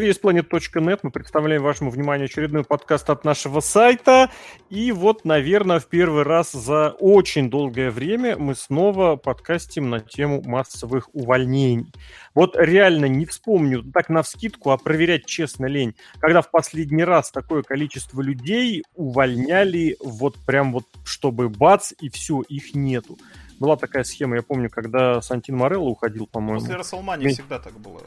VSPlanet.net мы представляем вашему вниманию очередной подкаст от нашего сайта. И вот, наверное, в первый раз за очень долгое время мы снова подкастим на тему массовых увольнений. Вот реально не вспомню так на вскидку, а проверять честно лень, когда в последний раз такое количество людей увольняли вот прям вот, чтобы бац, и все, их нету. Была такая схема, я помню, когда Сантин Морелло уходил, по-моему. После Расселмани всегда так было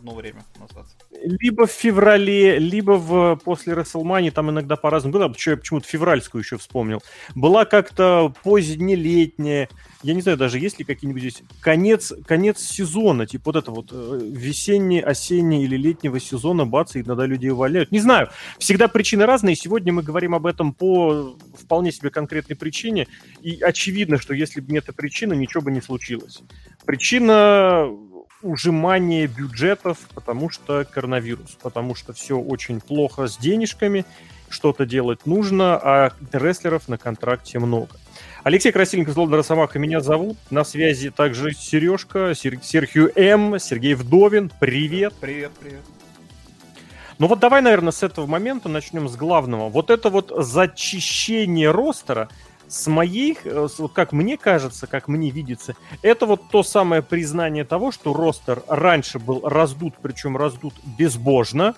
одно время назад. Либо в феврале, либо в, после Расселмани, там иногда по-разному было. Я почему-то февральскую еще вспомнил. Была как-то позднелетняя, я не знаю даже, есть ли какие-нибудь здесь конец, конец сезона, типа вот это вот э, весенний, осенний или летнего сезона, бац, и иногда людей увольняют. Не знаю, всегда причины разные, сегодня мы говорим об этом по вполне себе конкретной причине, и очевидно, что если бы не эта причина, ничего бы не случилось. Причина ужимание бюджетов, потому что коронавирус, потому что все очень плохо с денежками, что-то делать нужно, а рестлеров на контракте много. Алексей Красильников, Злобный Росомаха, меня зовут. На связи также Сережка, Сер... Серхию М, Сергей Вдовин. Привет. Привет, привет. Ну вот давай, наверное, с этого момента начнем с главного. Вот это вот зачищение ростера – с моей, э, как мне кажется, как мне видится, это вот то самое признание того, что ростер раньше был раздут, причем раздут безбожно,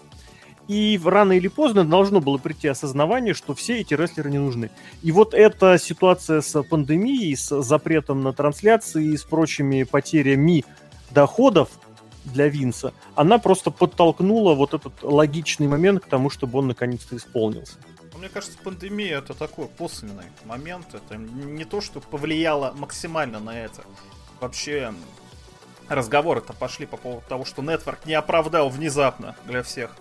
и рано или поздно должно было прийти осознавание, что все эти рестлеры не нужны. И вот эта ситуация с пандемией, с запретом на трансляции и с прочими потерями доходов для Винса, она просто подтолкнула вот этот логичный момент к тому, чтобы он наконец-то исполнился мне кажется, пандемия это такой косвенный момент. Это не то, что повлияло максимально на это. Вообще, разговоры-то пошли по поводу того, что Network не оправдал внезапно для всех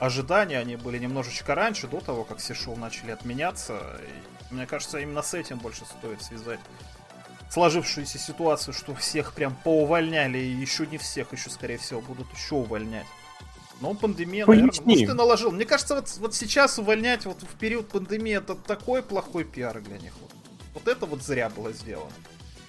ожидания. Они были немножечко раньше, до того, как все шоу начали отменяться. И, мне кажется, именно с этим больше стоит связать сложившуюся ситуацию, что всех прям поувольняли, и еще не всех, еще, скорее всего, будут еще увольнять. Но пандемия, Поясни. наверное, может, и наложил. Мне кажется, вот, вот сейчас увольнять вот в период пандемии это такой плохой пиар для них. Вот, вот это вот зря было сделано.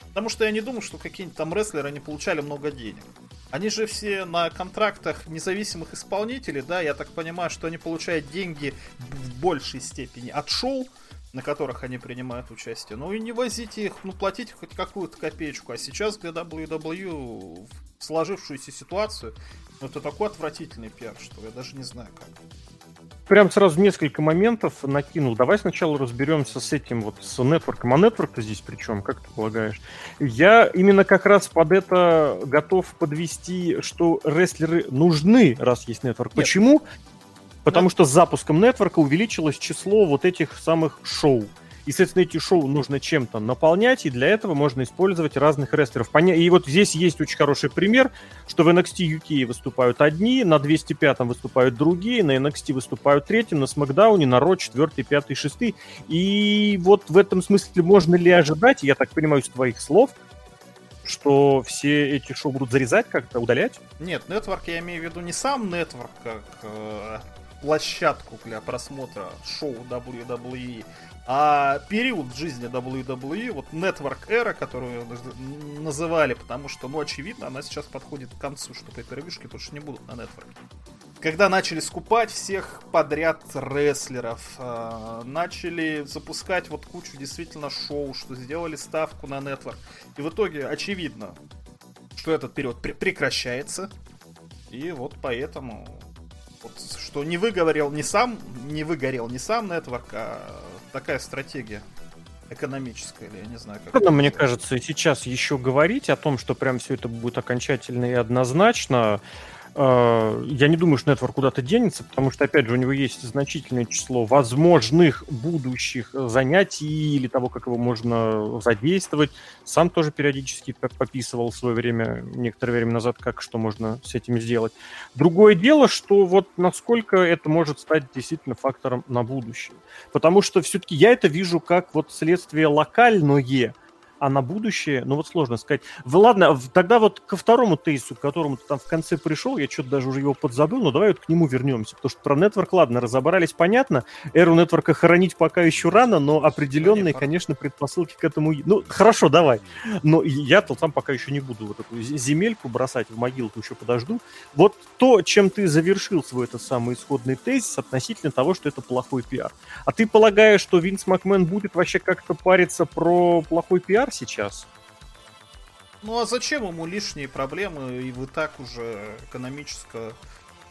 Потому что я не думаю, что какие-нибудь там рестлеры не получали много денег. Они же все на контрактах независимых исполнителей, да, я так понимаю, что они получают деньги в большей степени от шоу, на которых они принимают участие. Ну и не возите их, ну платите хоть какую-то копеечку. А сейчас для WWE сложившуюся ситуацию ну, это такой отвратительный пиар, что я даже не знаю как. Прям сразу несколько моментов накинул. Давай сначала разберемся с этим вот, с нетворком. А нетворк-то здесь при чем, как ты полагаешь? Я именно как раз под это готов подвести, что рестлеры нужны, раз есть нетворк. Почему? Потому Нет. что с запуском нетворка увеличилось число вот этих самых шоу. И, соответственно, эти шоу нужно чем-то наполнять, и для этого можно использовать разных рестлеров. И вот здесь есть очень хороший пример, что в NXT UK выступают одни, на 205 выступают другие, на NXT выступают третьим, на Смакдауне, на Ро четвертый, пятый, шестый. И вот в этом смысле можно ли ожидать, я так понимаю, из твоих слов, что все эти шоу будут зарезать как-то, удалять? Нет, нетворк я имею в виду не сам нетворк, как э, площадку для просмотра шоу WWE, а период жизни WWE, вот Network Era, которую называли, потому что, ну, очевидно, она сейчас подходит к концу, что пейпервишки больше не будут на Network. Когда начали скупать всех подряд рестлеров, э, начали запускать вот кучу действительно шоу, что сделали ставку на Network. И в итоге очевидно, что этот период пр- прекращается. И вот поэтому вот, что не выговорил не сам, не выгорел не сам Network, а такая стратегия экономическая, или я не знаю, как. Трудно, мне кажется, сейчас еще говорить о том, что прям все это будет окончательно и однозначно. Э, я не думаю, что Network куда-то денется, потому что, опять же, у него есть значительное число возможных будущих занятий или того, как его можно задействовать. Сам тоже периодически пописывал в свое время, некоторое время назад, как что можно с этим сделать. Другое дело, что вот насколько это может стать действительно фактором на будущее. Потому что все-таки я это вижу как вот следствие локальное, а на будущее, ну вот сложно сказать. В, ладно, тогда вот ко второму тейсу, к которому ты там в конце пришел, я что-то даже уже его подзабыл, но давай вот к нему вернемся, потому что про Network, ладно, разобрались, понятно, эру Network хоронить пока еще рано, но определенные, конечно, предпосылки к этому... Ну, хорошо, давай. Но я-то там пока еще не буду вот эту земельку бросать в могилку, еще подожду. Вот то, чем ты завершил свой этот самый исходный тезис относительно того, что это плохой пиар. А ты полагаешь, что Винс Макмен будет вообще как-то париться про плохой пиар сейчас? Ну а зачем ему лишние проблемы, и вы так уже экономически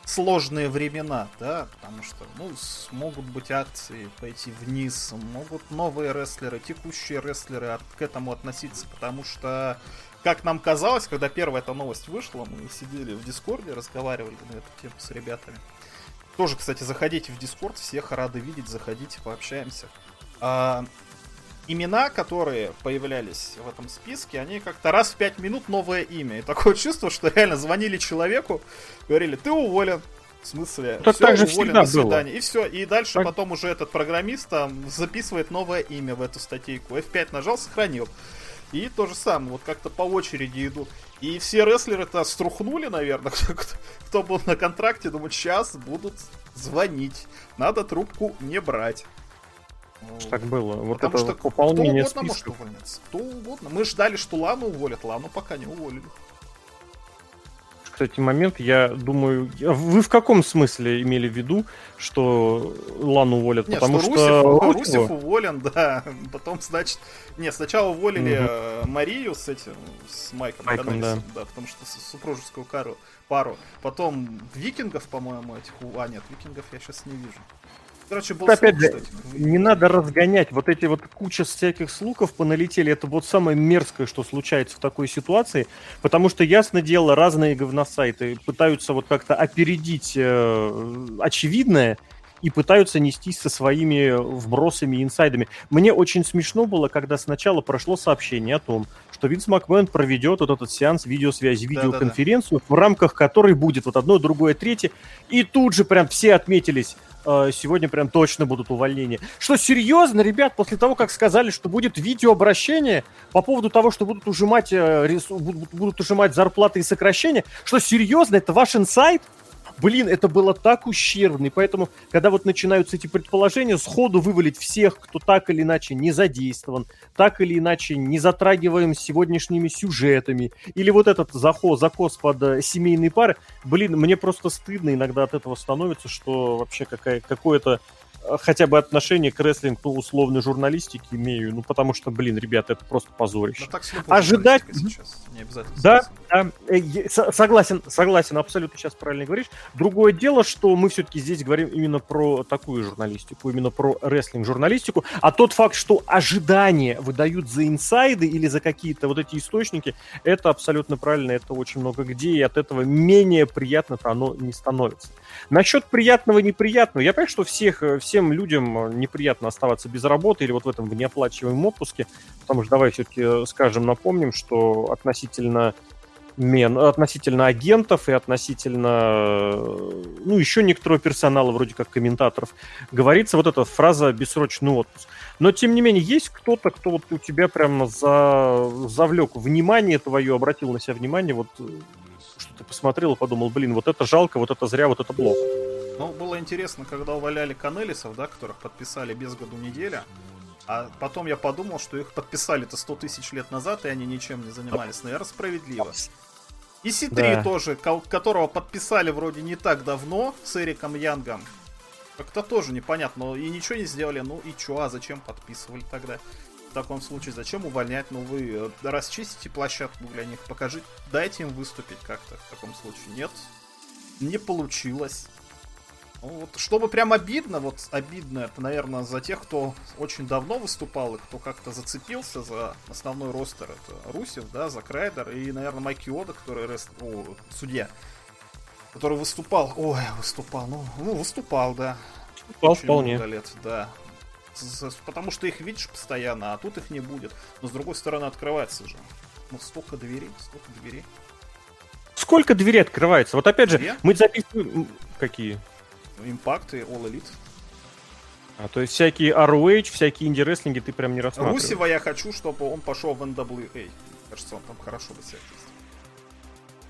сложные времена, да, потому что, ну, могут быть акции пойти вниз, могут новые рестлеры, текущие рестлеры от, к этому относиться, потому что, как нам казалось, когда первая эта новость вышла, мы сидели в Дискорде, разговаривали на эту тему с ребятами. Тоже, кстати, заходите в Дискорд, всех рады видеть, заходите, пообщаемся. А, имена, которые появлялись в этом списке, они как-то раз в пять минут новое имя. И такое чувство, что реально звонили человеку, говорили, ты уволен. В смысле, так все, так же уволен, до свидания. Было. И все. И дальше так... потом уже этот программист там записывает новое имя в эту статейку. F5 нажал, сохранил. И то же самое, вот как-то по очереди идут. И все рестлеры-то струхнули, наверное, кто, кто был на контракте, думают, сейчас будут звонить. Надо трубку не брать. Так было. Вот Потому это что пополнение кто угодно списков. может уволиться. Кто угодно. Мы ждали, что Лану уволят. Лану пока не уволили. Кстати, момент, я думаю... Вы в каком смысле имели в виду, что Лану уволят? Нет, Потому что, что... Русев, Русев уволен, да. Потом, значит... Нет, сначала уволили угу. Марию с этим, с Майком, Майком да. да, потому что супружескую пару, пару. Потом Викингов, по-моему, этих... А, нет, Викингов я сейчас не вижу. Короче, был Опять же, не надо разгонять. Вот эти вот куча всяких слухов поналетели. Это вот самое мерзкое, что случается в такой ситуации. Потому что, ясно дело, разные говносайты пытаются вот как-то опередить э, очевидное и пытаются нестись со своими вбросами и инсайдами. Мне очень смешно было, когда сначала прошло сообщение о том, что Винс Макмен проведет вот этот сеанс видеосвязи, видеоконференцию, Да-да-да. в рамках которой будет вот одно, другое, третье. И тут же прям все отметились сегодня прям точно будут увольнения. Что, серьезно, ребят, после того, как сказали, что будет видеообращение по поводу того, что будут ужимать, э, будут ужимать зарплаты и сокращения, что, серьезно, это ваш инсайт? Блин, это было так ущербно, и поэтому, когда вот начинаются эти предположения, сходу вывалить всех, кто так или иначе не задействован, так или иначе не затрагиваем сегодняшними сюжетами, или вот этот захоз, закос под э, семейные пары, блин, мне просто стыдно иногда от этого становится, что вообще какая, какое-то хотя бы отношение к рестлингу ну, условной журналистики имею, ну потому что, блин, ребята, это просто позорище. Ну, так Ожидать... Сейчас, не обязательно. Да, да, э, согласен, согласен, абсолютно сейчас правильно говоришь. Другое дело, что мы все-таки здесь говорим именно про такую журналистику, именно про рестлинг-журналистику, а тот факт, что ожидания выдают за инсайды или за какие-то вот эти источники, это абсолютно правильно, это очень много где, и от этого менее приятно-то оно не становится. Насчет приятного-неприятного, я понимаю, что всех, э, всем людям неприятно оставаться без работы или вот в этом в неоплачиваемом отпуске, потому что давай все-таки э, скажем, напомним, что относительно мен, относительно агентов и относительно, э, ну, еще некоторого персонала, вроде как комментаторов, говорится вот эта фраза «бессрочный отпуск». Но, тем не менее, есть кто-то, кто вот у тебя прямо за, завлек внимание твое, обратил на себя внимание, вот что ты посмотрел и подумал, блин, вот это жалко, вот это зря, вот это плохо. Ну, было интересно, когда уваляли Канелисов, да, которых подписали без году неделя. А потом я подумал, что их подписали-то 100 тысяч лет назад, и они ничем не занимались. Наверное, справедливо. И Си3 да. тоже, которого подписали вроде не так давно с Эриком Янгом. Как-то тоже непонятно. И ничего не сделали. Ну и чё, а зачем подписывали тогда? в таком случае зачем увольнять? Ну, вы э, расчистите площадку для них, покажите, дайте им выступить как-то в таком случае. Нет, не получилось. Вот, чтобы прям обидно, вот обидно это, наверное, за тех, кто очень давно выступал и кто как-то зацепился за основной ростер. Это Русев, да, Зак Райдер и, наверное, Майки Ода, который рест... О, судья, который выступал. Ой, выступал, ну, ну выступал, да. Выступал вполне. Лет, да потому что их видишь постоянно, а тут их не будет. Но с другой стороны открывается же. Ну столько дверей, столько дверей. Сколько дверей открывается? Вот опять же, Две? мы записываем... Какие? Импакт и All Elite. А, то есть всякие ROH, всякие инди-рестлинги ты прям не рассматриваешь? Русева я хочу, чтобы он пошел в NWA. Кажется, он там хорошо бы себя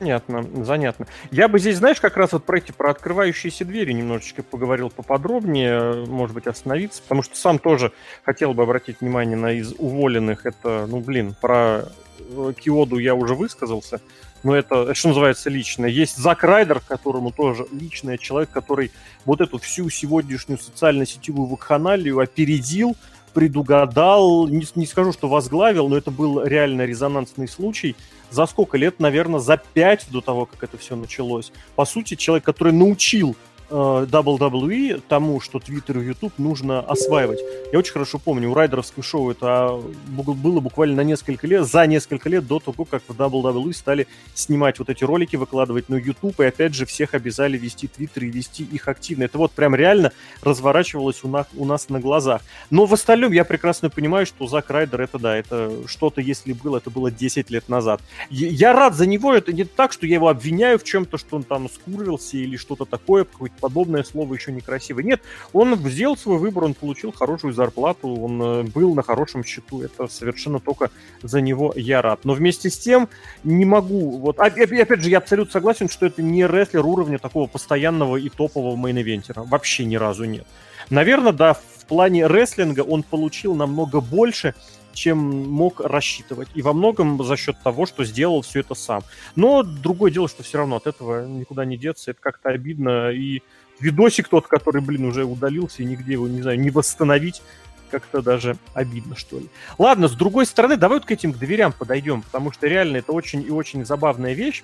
Понятно, занятно. Я бы здесь, знаешь, как раз вот про эти, про открывающиеся двери немножечко поговорил поподробнее, может быть, остановиться, потому что сам тоже хотел бы обратить внимание на из уволенных. Это, ну, блин, про э, Киоду я уже высказался, но это, что называется, лично. Есть Зак Райдер, которому тоже личный человек, который вот эту всю сегодняшнюю социально-сетевую вакханалию опередил, предугадал, не, не скажу, что возглавил, но это был реально резонансный случай. За сколько лет? Наверное, за пять до того, как это все началось. По сути, человек, который научил WWE тому, что Twitter и YouTube нужно осваивать. Я очень хорошо помню, у райдеровского шоу это а, было буквально на несколько лет, за несколько лет до того, как в WWE стали снимать вот эти ролики, выкладывать на YouTube, и опять же всех обязали вести Twitter и вести их активно. Это вот прям реально разворачивалось у нас, у нас на глазах. Но в остальном я прекрасно понимаю, что Зак Райдер это да, это что-то, если было, это было 10 лет назад. Я рад за него, это не так, что я его обвиняю в чем-то, что он там скурился или что-то такое, какое-то подобное слово еще некрасивое. Нет, он сделал свой выбор, он получил хорошую зарплату, он э, был на хорошем счету, это совершенно только за него я рад. Но вместе с тем не могу, вот, опять же, я абсолютно согласен, что это не рестлер уровня такого постоянного и топового мейн-ивентера. Вообще ни разу нет. Наверное, да, в плане рестлинга он получил намного больше, чем мог рассчитывать. И во многом за счет того, что сделал все это сам. Но другое дело, что все равно от этого никуда не деться. Это как-то обидно. И видосик тот, который, блин, уже удалился, и нигде его, не знаю, не восстановить, как-то даже обидно, что ли. Ладно, с другой стороны, давай вот к этим к дверям подойдем, потому что реально это очень и очень забавная вещь.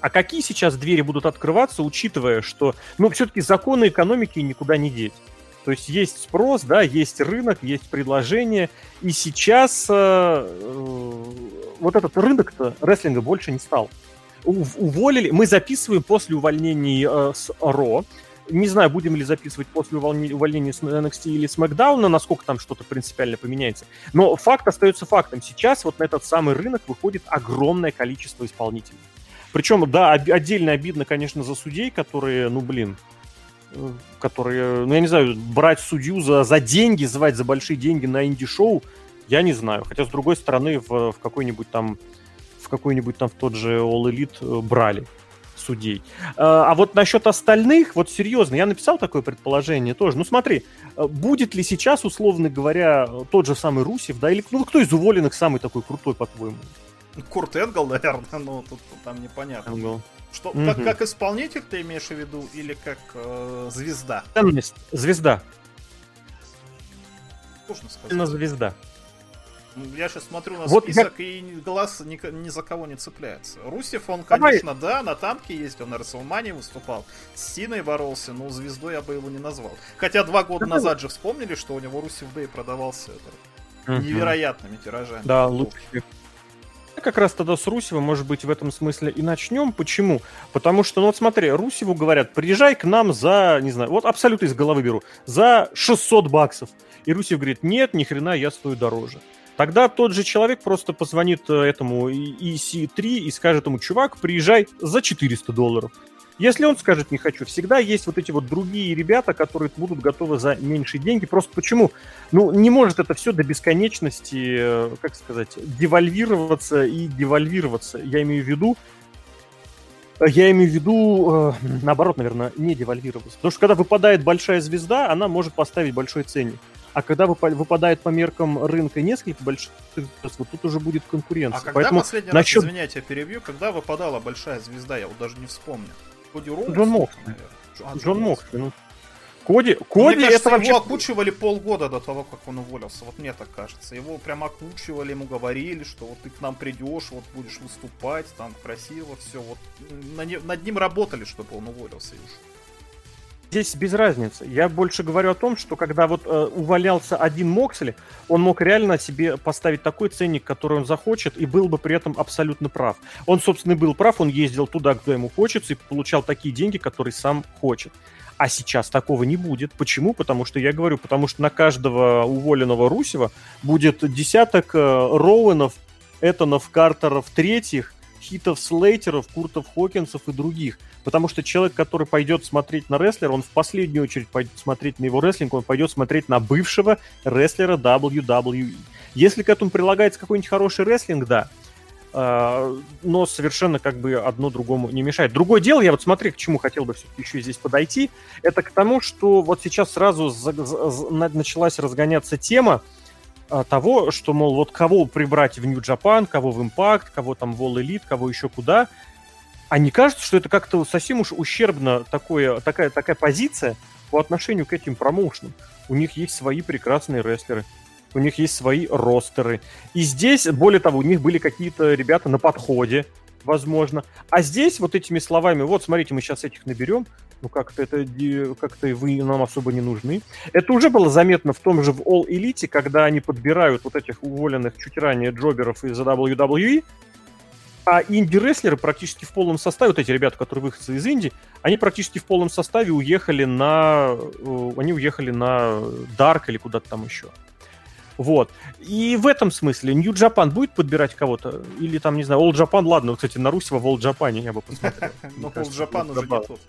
А какие сейчас двери будут открываться, учитывая, что, ну, все-таки законы экономики никуда не деть. То есть есть спрос, да, есть рынок, есть предложение, и сейчас э, э, вот этот рынок-то рестлинга больше не стал уволили. Мы записываем после увольнений э, с Ро. Не знаю, будем ли записывать после увольнения с NXT или SmackDown, насколько там что-то принципиально поменяется. Но факт остается фактом. Сейчас вот на этот самый рынок выходит огромное количество исполнителей. Причем, да, отдельно обидно, конечно, за судей, которые, ну, блин, которые, ну, я не знаю, брать судью за, за деньги, звать за большие деньги на инди-шоу, я не знаю. Хотя, с другой стороны, в, в какой-нибудь там какой-нибудь там в тот же All Elite э, брали судей. А, а вот насчет остальных, вот серьезно, я написал такое предположение тоже. Ну смотри, э, будет ли сейчас, условно говоря, тот же самый Русев, да, или ну кто из уволенных самый такой крутой, по-твоему? Курт Энгл, наверное, но тут там непонятно. Энгл. Что, угу. как, как исполнитель ты имеешь в виду, или как э, звезда? Ценность. Звезда. Сложно сказать. Именно звезда. Я сейчас смотрю на вот список, я... и глаз ни, ни за кого не цепляется. Русев, он, конечно, Давай. да, на танке есть, он на Расселмане выступал, с Синой боролся, но звездой я бы его не назвал. Хотя два года Давай. назад же вспомнили, что у него Русев Дэй продавался это, угу. невероятными тиражами. Да, лучше как раз тогда с Русевым, может быть, в этом смысле и начнем. Почему? Потому что, ну вот смотри, Русеву говорят, приезжай к нам за, не знаю, вот абсолютно из головы беру, за 600 баксов. И Русев говорит, нет, ни хрена, я стою дороже. Тогда тот же человек просто позвонит э, этому EC3 и скажет ему, чувак, приезжай за 400 долларов. Если он скажет «не хочу», всегда есть вот эти вот другие ребята, которые будут готовы за меньшие деньги. Просто почему? Ну, не может это все до бесконечности, э, как сказать, девальвироваться и девальвироваться. Я имею в виду, я имею в виду, э, наоборот, наверное, не девальвироваться. Потому что когда выпадает большая звезда, она может поставить большой ценник. А когда выпадает по меркам рынка несколько больших, вот тут уже будет конкуренция. А когда Поэтому последний насчет... раз, извиняйте, перебью, когда выпадала большая звезда, я вот даже не вспомню. Коди Роуз? Джон Моксли. А, Джон Моксли, ну. Коди, Коди мне кажется, это вообще... его окучивали полгода до того, как он уволился. Вот мне так кажется. Его прям окучивали, ему говорили, что вот ты к нам придешь, вот будешь выступать, там красиво, все. Вот над ним работали, чтобы он уволился и ушел. Здесь без разницы. Я больше говорю о том, что когда вот э, увалялся один Моксли, он мог реально себе поставить такой ценник, который он захочет, и был бы при этом абсолютно прав. Он, собственно, был прав, он ездил туда, куда ему хочется, и получал такие деньги, которые сам хочет. А сейчас такого не будет. Почему? Потому что я говорю, потому что на каждого уволенного Русева будет десяток э, Роуэнов, Этонов, Картеров, третьих, Хитов Слейтеров, Куртов Хокинсов и других. Потому что человек, который пойдет смотреть на рестлера, он в последнюю очередь пойдет смотреть на его рестлинг, он пойдет смотреть на бывшего рестлера WWE. Если к этому прилагается какой-нибудь хороший рестлинг, да, а, но совершенно как бы одно другому не мешает. Другое дело, я вот смотри, к чему хотел бы еще здесь подойти, это к тому, что вот сейчас сразу за, за, началась разгоняться тема того, что, мол, вот кого прибрать в Нью-Джапан, кого в Импакт, кого там в All Elite, кого еще куда. А не кажется, что это как-то совсем уж ущербно такое, такая, такая позиция по отношению к этим промоушенам? У них есть свои прекрасные рестлеры у них есть свои ростеры. И здесь, более того, у них были какие-то ребята на подходе, возможно. А здесь вот этими словами, вот, смотрите, мы сейчас этих наберем, ну как-то это как-то вы нам особо не нужны. Это уже было заметно в том же в All Elite, когда они подбирают вот этих уволенных чуть ранее джоберов из WWE, а инди-рестлеры практически в полном составе, вот эти ребята, которые выходцы из Инди, они практически в полном составе уехали на... Э, они уехали на Dark или куда-то там еще. Вот. И в этом смысле New Japan будет подбирать кого-то? Или там, не знаю, Old Japan, ладно, кстати, на Руси в Old Japan я бы посмотрел. Но Old Japan уже не тот.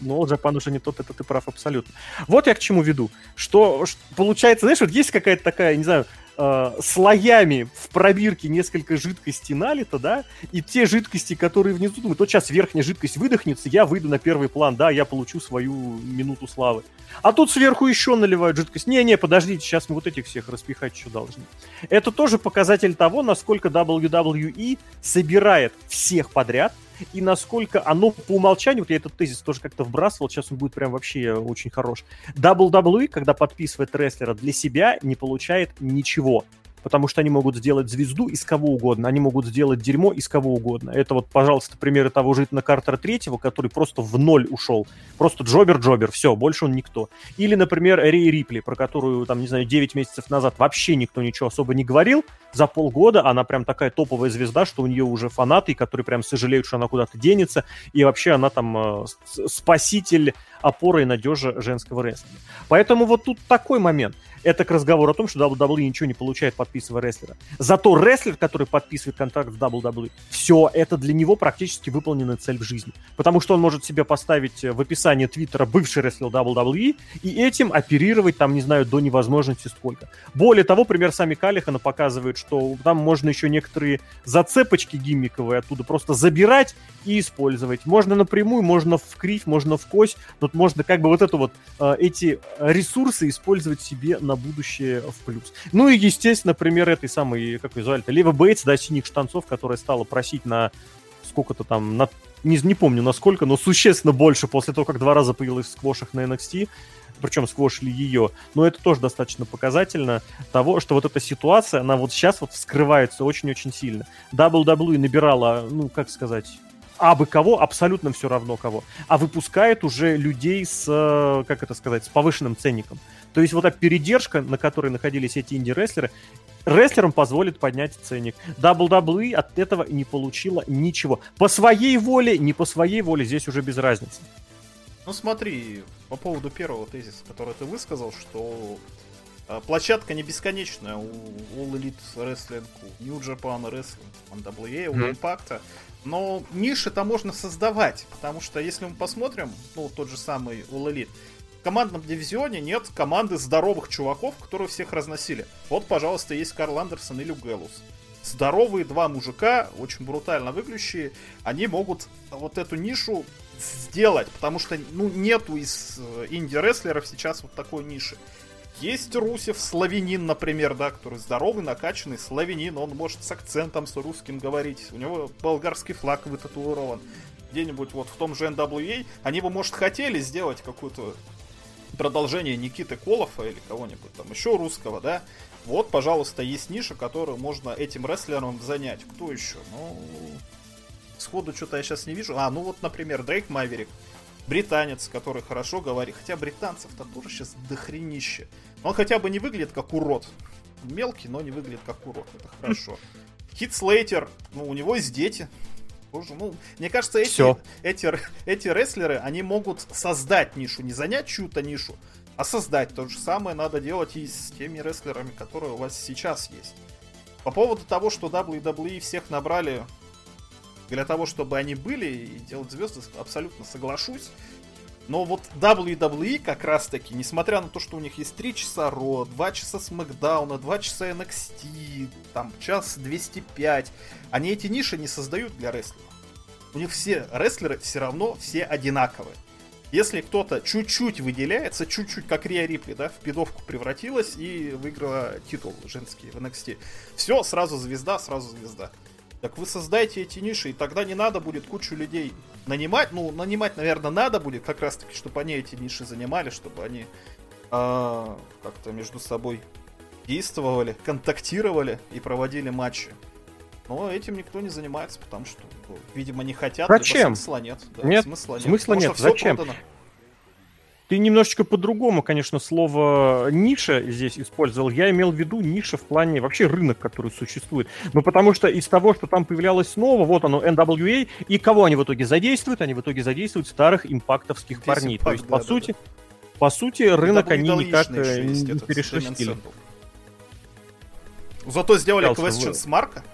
Но Old Japan уже не тот, это ты прав абсолютно. Вот я к чему веду. Что, получается, знаешь, вот есть какая-то такая, не знаю, э, слоями в пробирке несколько жидкостей налито, да, и те жидкости, которые внизу, думают, вот сейчас верхняя жидкость выдохнется, я выйду на первый план, да, я получу свою минуту славы. А тут сверху еще наливают жидкость. Не-не, подождите, сейчас мы вот этих всех распихать еще должны. Это тоже показатель того, насколько WWE собирает всех подряд, и насколько оно по умолчанию, вот я этот тезис тоже как-то вбрасывал, сейчас он будет прям вообще очень хорош. WWE, когда подписывает рестлера для себя, не получает ничего потому что они могут сделать звезду из кого угодно, они могут сделать дерьмо из кого угодно. Это вот, пожалуйста, примеры того же на Картера третьего, который просто в ноль ушел. Просто джобер-джобер, все, больше он никто. Или, например, Рей Рипли, про которую, там, не знаю, 9 месяцев назад вообще никто ничего особо не говорил. За полгода она прям такая топовая звезда, что у нее уже фанаты, которые прям сожалеют, что она куда-то денется. И вообще она там э, спаситель, опора и надежа женского рестлинга. Поэтому вот тут такой момент – это к разговору о том, что WWE ничего не получает, подписывая рестлера. Зато рестлер, который подписывает контракт с WWE, все, это для него практически выполненная цель в жизни. Потому что он может себе поставить в описании Твиттера бывший рестлер WWE и этим оперировать там, не знаю, до невозможности сколько. Более того, пример сами Калихана показывает, что там можно еще некоторые зацепочки гиммиковые оттуда просто забирать и использовать. Можно напрямую, можно в кривь, можно в кость. Тут можно как бы вот это вот, э, эти ресурсы использовать себе на будущее в плюс. Ну и, естественно, например, этой самой, как ее звали-то, Лева Бейтс, да, синих штанцов, которая стала просить на сколько-то там, на, не, не помню насколько, но существенно больше после того, как два раза появилась в сквошах на NXT, причем сквошили ее. Но это тоже достаточно показательно того, что вот эта ситуация, она вот сейчас вот вскрывается очень-очень сильно. WWE набирала, ну, как сказать, абы кого, абсолютно все равно кого, а выпускает уже людей с, э, как это сказать, с повышенным ценником. То есть вот эта передержка, на которой находились эти инди-рестлеры, рестлерам позволит поднять ценник. WWE от этого не получила ничего. По своей воле, не по своей воле, здесь уже без разницы. Ну смотри, по поводу первого тезиса, который ты высказал, что площадка не бесконечная у All Elite Wrestling, у New Japan Wrestling, у NWA, у mm-hmm. Impact, но ниши-то можно создавать, потому что если мы посмотрим, ну, тот же самый All Elite, в командном дивизионе нет команды здоровых чуваков, которые всех разносили. Вот, пожалуйста, есть Карл Андерсон или Гэллус. Здоровые два мужика, очень брутально выглядящие, они могут вот эту нишу сделать, потому что ну, нету из э, инди-рестлеров сейчас вот такой ниши. Есть Русев, славянин, например, да, который здоровый, накачанный славянин, он может с акцентом с русским говорить, у него болгарский флаг вытатуирован. Где-нибудь вот в том же NWA они бы, может, хотели сделать какую-то продолжение Никиты Колофа или кого-нибудь там еще русского, да, вот, пожалуйста, есть ниша, которую можно этим рестлером занять. Кто еще? Ну, сходу что-то я сейчас не вижу. А, ну вот, например, Дрейк Маверик. Британец, который хорошо говорит. Хотя британцев-то тоже сейчас дохренище. Он хотя бы не выглядит как урод. Мелкий, но не выглядит как урод. Это хорошо. Хит Слейтер, ну, у него есть дети. Боже, ну, мне кажется, эти, эти, эти рестлеры, они могут создать нишу, не занять чью-то нишу, а создать. То же самое надо делать и с теми рестлерами, которые у вас сейчас есть. По поводу того, что WWE всех набрали Для того, чтобы они были и делать звезды, абсолютно соглашусь. Но вот WWE как раз таки, несмотря на то, что у них есть 3 часа Ро, 2 часа Смакдауна, 2 часа NXT, там час 205, они эти ниши не создают для рестлеров. У них все рестлеры все равно все одинаковые. Если кто-то чуть-чуть выделяется, чуть-чуть, как Риа Рипли, да, в пидовку превратилась и выиграла титул женский в NXT. Все, сразу звезда, сразу звезда. Так вы создайте эти ниши, и тогда не надо будет кучу людей нанимать. Ну, нанимать, наверное, надо будет, как раз таки, чтобы они эти ниши занимали, чтобы они э, как-то между собой действовали, контактировали и проводили матчи. Но этим никто не занимается, потому что, ну, видимо, не хотят. Зачем? Смысла нет. Да, нет, смысла нет. Смысла нет. Зачем? Продано. Ты немножечко по-другому, конечно, слово ниша здесь использовал. Я имел в виду ниша в плане вообще рынок, который существует. Ну, потому что из того, что там появлялось снова, вот оно, NWA, и кого они в итоге задействуют? Они в итоге задействуют старых импактовских Здесь парней. Импакт, То есть, да, по да, сути, да. по сути, рынок они никак э, не перешерстили. Зато сделали question с Марка.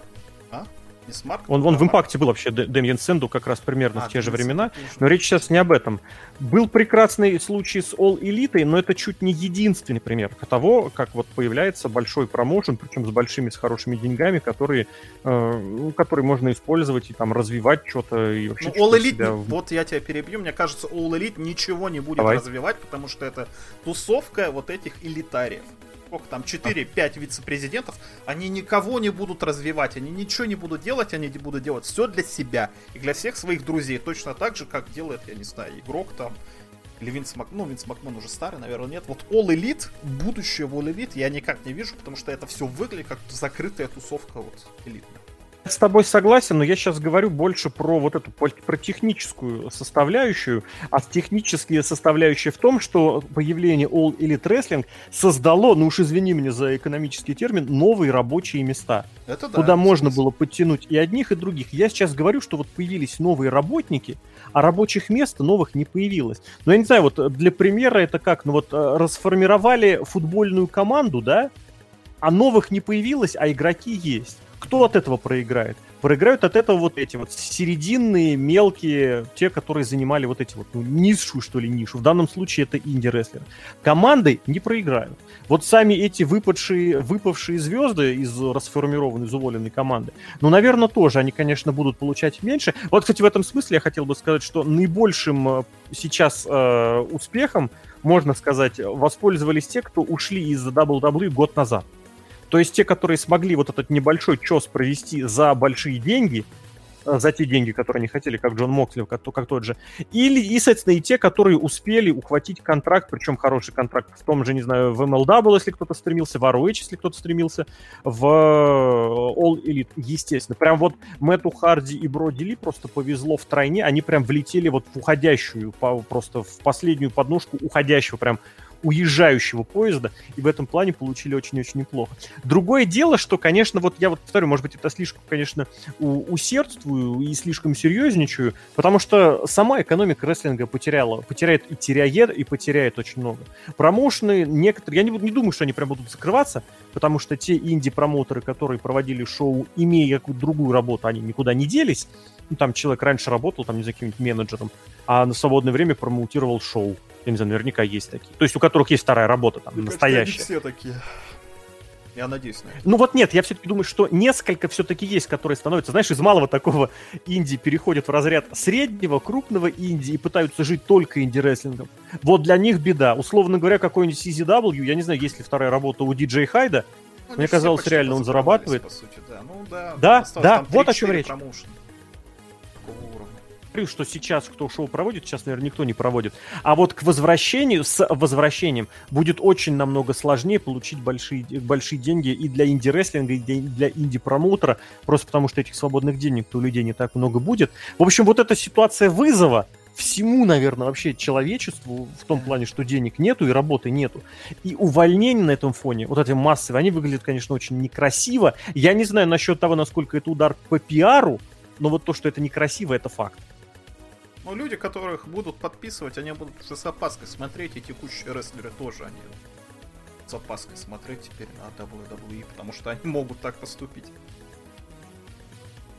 Не смарт? Он, он в импакте был вообще, Дэмьен Сенду как раз примерно а, в те же времена, но речь сейчас не об этом. Был прекрасный случай с All Elite, но это чуть не единственный пример того, как вот появляется большой промоушен, причем с большими, с хорошими деньгами, которые, э, ну, которые можно использовать и там развивать что-то и вообще. Ну, All Elite, себя... вот я тебя перебью, мне кажется, All Elite ничего не будет Давай. развивать, потому что это тусовка вот этих элитариев сколько там, 4-5 вице-президентов, они никого не будут развивать, они ничего не будут делать, они будут делать все для себя и для всех своих друзей, точно так же, как делает, я не знаю, игрок там, или Винс Мак... Ну, Винс Макман уже старый, наверное, нет. Вот All Elite, будущее в All Elite я никак не вижу, потому что это все выглядит как закрытая тусовка вот элитная с тобой согласен, но я сейчас говорю больше про вот эту про техническую составляющую, а технические составляющие в том, что появление All Elite Wrestling создало, ну уж извини меня за экономический термин, новые рабочие места. Это да, куда можно было подтянуть и одних, и других. Я сейчас говорю, что вот появились новые работники, а рабочих мест новых не появилось. Но я не знаю, вот для примера это как, ну вот э, расформировали футбольную команду, да, а новых не появилось, а игроки есть. Кто от этого проиграет? Проиграют от этого вот эти вот серединные, мелкие, те, которые занимали вот эти вот, ну, низшую, что ли, нишу. В данном случае это инди-рестлеры. Команды не проиграют. Вот сами эти выпадшие, выпавшие звезды из расформированной, из уволенной команды, ну, наверное, тоже они, конечно, будут получать меньше. Вот, кстати, в этом смысле я хотел бы сказать, что наибольшим э, сейчас э, успехом, можно сказать, воспользовались те, кто ушли из WWE год назад. То есть те, которые смогли вот этот небольшой чес провести за большие деньги, э, за те деньги, которые они хотели, как Джон Моксли, как, как тот же. Или, и, соответственно, и те, которые успели ухватить контракт, причем хороший контракт в том же, не знаю, в MLW, если кто-то стремился, в ROH, если кто-то стремился, в All Elite, естественно. Прям вот Мэтту Харди и Броди Ли просто повезло в тройне, они прям влетели вот в уходящую, просто в последнюю подножку уходящего прям уезжающего поезда, и в этом плане получили очень-очень неплохо. Другое дело, что, конечно, вот я вот повторю, может быть, это слишком, конечно, усердствую и слишком серьезничаю, потому что сама экономика рестлинга потеряла, потеряет и теряет, и потеряет очень много. Промоушены некоторые, я не, не думаю, что они прям будут закрываться, потому что те инди-промоутеры, которые проводили шоу, имея какую-то другую работу, они никуда не делись. Ну, там человек раньше работал, там, не знаю, каким-нибудь менеджером, а на свободное время промоутировал шоу. Я не знаю, наверняка есть такие. То есть у которых есть вторая работа, там, Мне настоящая. Все такие. Я надеюсь на это. Ну вот нет, я все-таки думаю, что несколько все-таки есть, которые становятся, знаешь, из малого такого инди переходят в разряд среднего, крупного инди и пытаются жить только инди-рестлингом. Вот для них беда. Условно говоря, какой-нибудь CZW, я не знаю, есть ли вторая работа у DJ Хайда, ну, мне казалось, реально он зарабатывает. По сути, да. Ну, да, да, да вот о чем речь. Промоушен говорю, что сейчас кто шоу проводит, сейчас, наверное, никто не проводит. А вот к возвращению, с возвращением будет очень намного сложнее получить большие, большие деньги и для инди-рестлинга, и для инди-промоутера, просто потому что этих свободных денег у людей не так много будет. В общем, вот эта ситуация вызова, всему, наверное, вообще человечеству в том плане, что денег нету и работы нету. И увольнения на этом фоне, вот эти массовые, они выглядят, конечно, очень некрасиво. Я не знаю насчет того, насколько это удар по пиару, но вот то, что это некрасиво, это факт. Но люди, которых будут подписывать, они будут с опаской смотреть, и текущие рестлеры тоже они с опаской смотреть теперь на WWE, потому что они могут так поступить.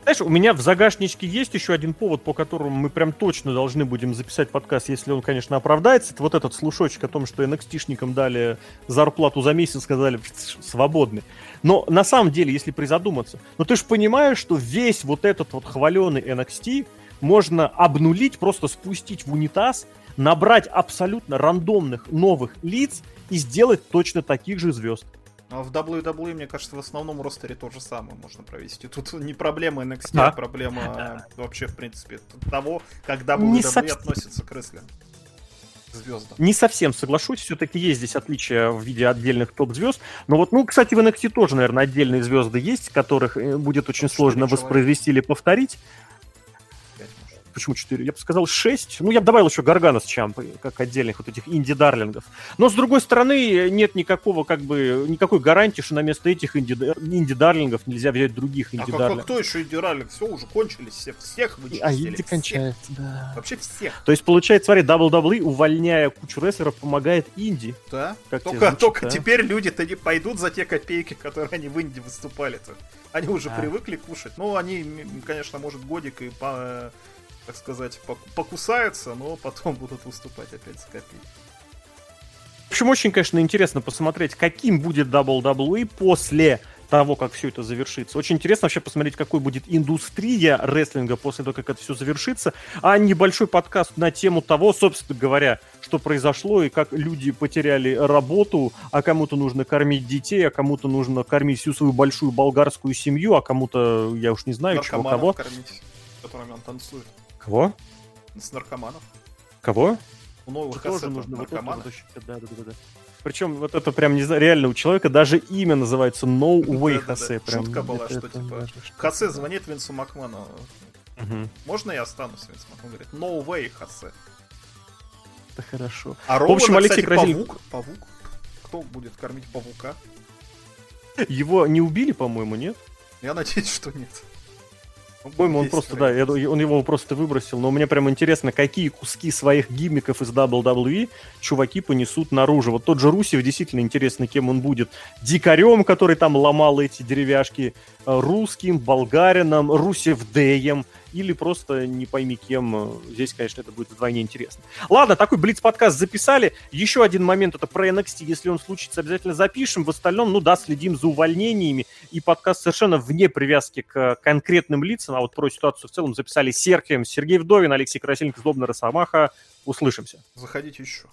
Знаешь, у меня в загашничке есть еще один повод, по которому мы прям точно должны будем записать подкаст, если он, конечно, оправдается. Это вот этот слушочек о том, что NXT-шникам дали зарплату за месяц, сказали, свободны. Но на самом деле, если призадуматься, ну ты же понимаешь, что весь вот этот вот хваленый NXT можно обнулить, просто спустить в унитаз, набрать абсолютно рандомных новых лиц и сделать точно таких же звезд. А в WWE, мне кажется, в основном ростере то же самое можно провести. Тут не проблема NXT, а, а проблема вообще, в принципе, того, как WWE не относится к рестлингу звездам. Не совсем соглашусь, все-таки есть здесь отличия в виде отдельных топ-звезд. Но вот, ну, кстати, в NXT тоже, наверное, отдельные звезды есть, которых э, будет очень сложно воспроизвести или повторить почему 4? Я бы сказал 6. Ну, я бы добавил еще Гаргана с Чампой, как отдельных вот этих инди-дарлингов. Но, с другой стороны, нет никакого, как бы, никакой гарантии, что на место этих инди-дарлингов нельзя взять других инди-дарлингов. А кто еще инди-дарлинг? Все, уже кончились, всех, всех вычистили. А инди кончается, да. Вообще всех. То есть, получается, смотри, WWE, увольняя кучу рестлеров, помогает инди. Да. Как только звучит, только да? теперь люди-то не пойдут за те копейки, которые они в инди выступали-то. Они уже а. привыкли кушать. Ну, они, конечно, может, годик и по так сказать, покусаются, но потом будут выступать опять за копейки. В общем, очень, конечно, интересно посмотреть, каким будет WWE после того, как все это завершится. Очень интересно вообще посмотреть, какой будет индустрия рестлинга после того, как это все завершится. А небольшой подкаст на тему того, собственно говоря, что произошло и как люди потеряли работу, а кому-то нужно кормить детей, а кому-то нужно кормить всю свою большую болгарскую семью, а кому-то, я уж не знаю, чего, кого. кормить, которыми он танцует. Кого? С наркоманов. Кого? У новых тоже нужно наркоманов. Да, да, да, да. Причем вот это прям, не знаю, реально у человека даже имя называется No Way Хосе. Прям, Шутка была, что типа Хосе звонит Винсу Макману. Можно я останусь, Винс Макман? говорит, No Way Хосе. Это хорошо. А Рована, В общем, Алексей кстати, Павук. Павук. Кто будет кормить павука? Его не убили, по-моему, нет? Я надеюсь, что нет. По-моему, он просто, да, он его просто выбросил. Но мне прям интересно, какие куски своих гиммиков из WWE чуваки понесут наружу. Вот тот же Русев, действительно интересно, кем он будет. Дикарем, который там ломал эти деревяшки, э, русским, болгарином, Русев Деем или просто не пойми кем. Здесь, конечно, это будет вдвойне интересно. Ладно, такой Блиц-подкаст записали. Еще один момент, это про NXT. Если он случится, обязательно запишем. В остальном, ну да, следим за увольнениями. И подкаст совершенно вне привязки к конкретным лицам, а вот про ситуацию в целом записали Серхием, Сергей Вдовин, Алексей Красильников, Злобный Росомаха. Услышимся. Заходите еще.